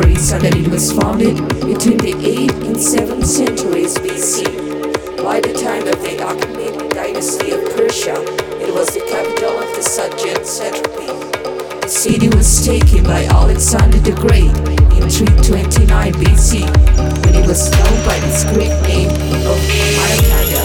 theories are that it was founded between the 8th and 7th centuries BC. By the time of the Achaemenid dynasty of Persia, it was the capital of the Sogdian satrapy. The city was taken by Alexander the Great in 329 BC, when it was known by its Greek name of Marakanda.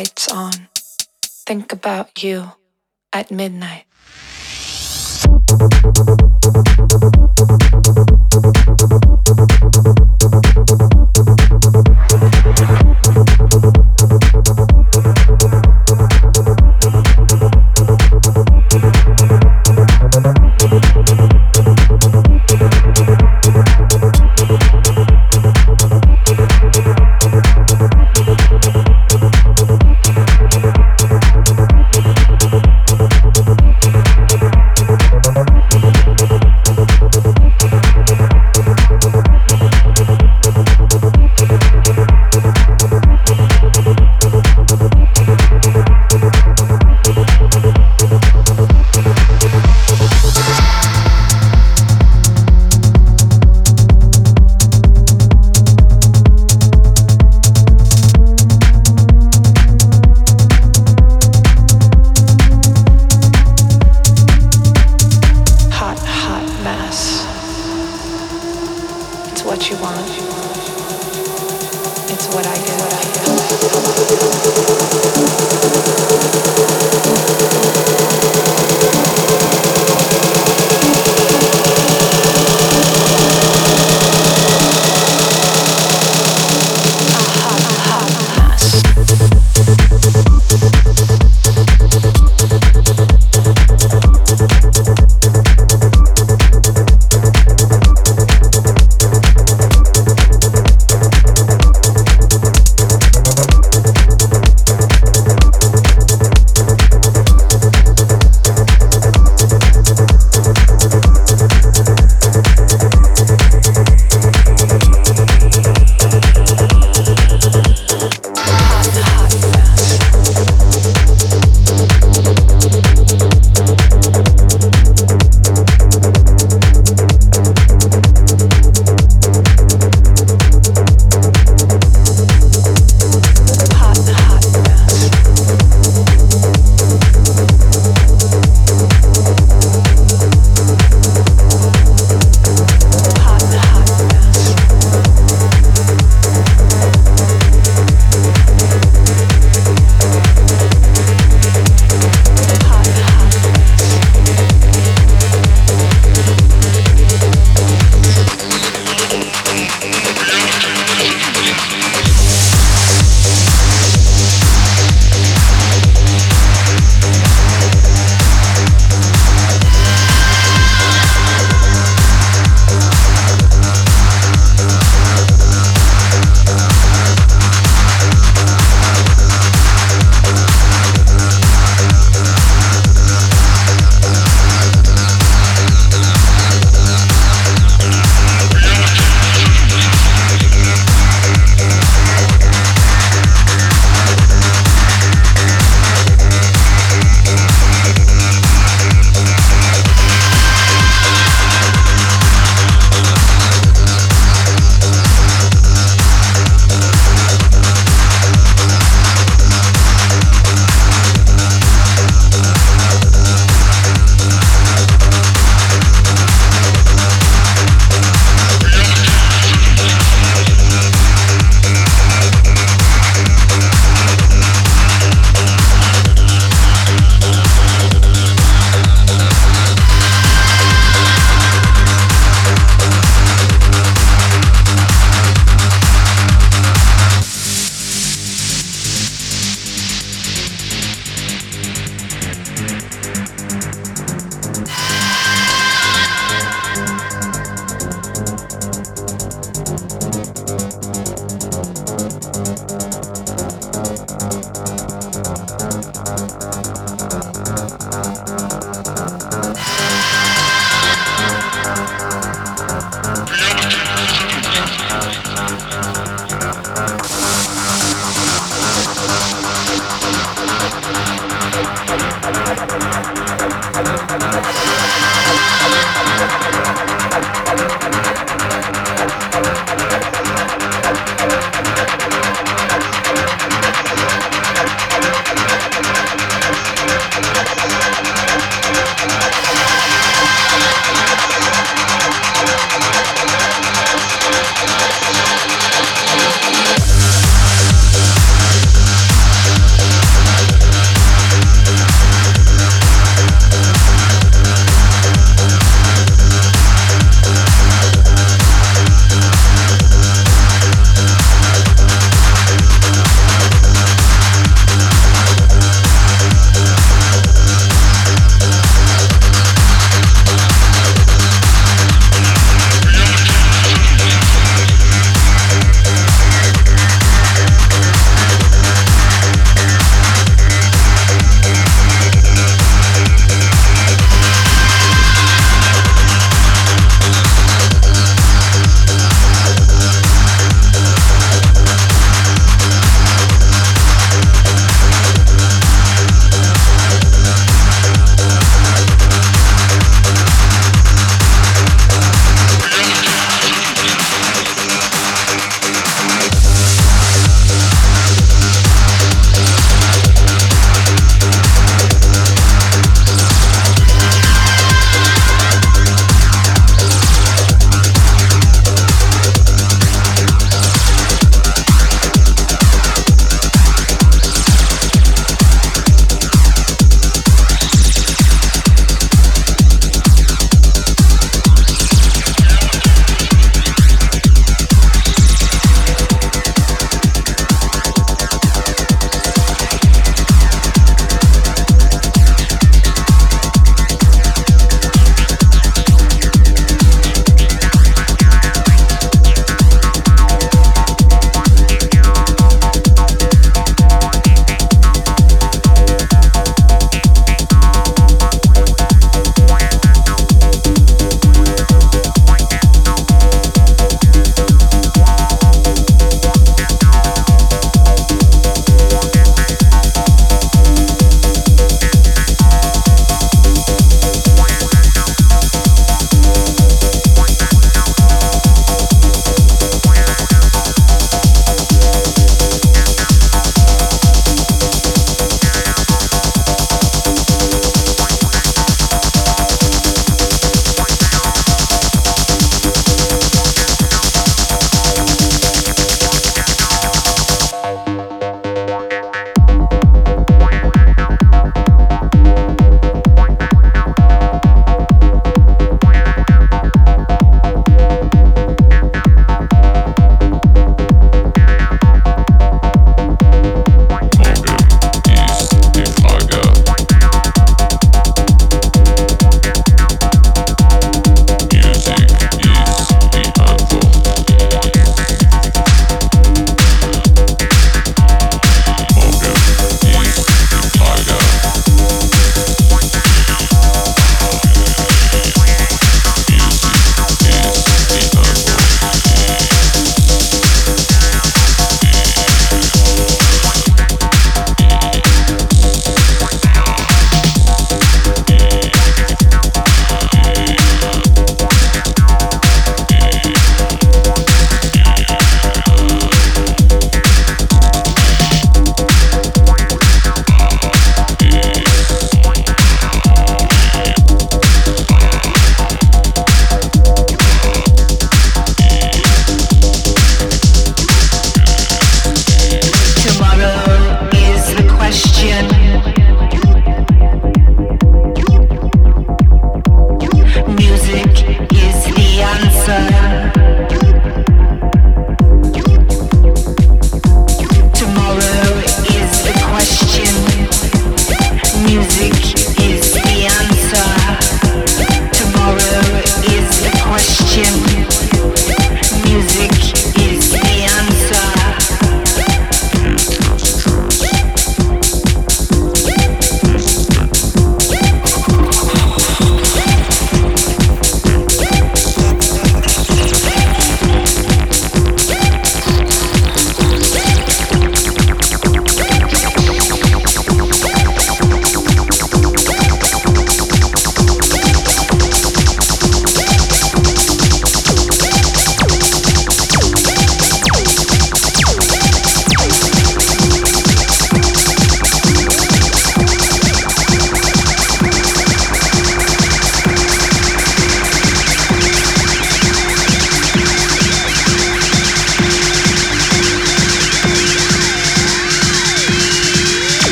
Lights on. Think about you at midnight.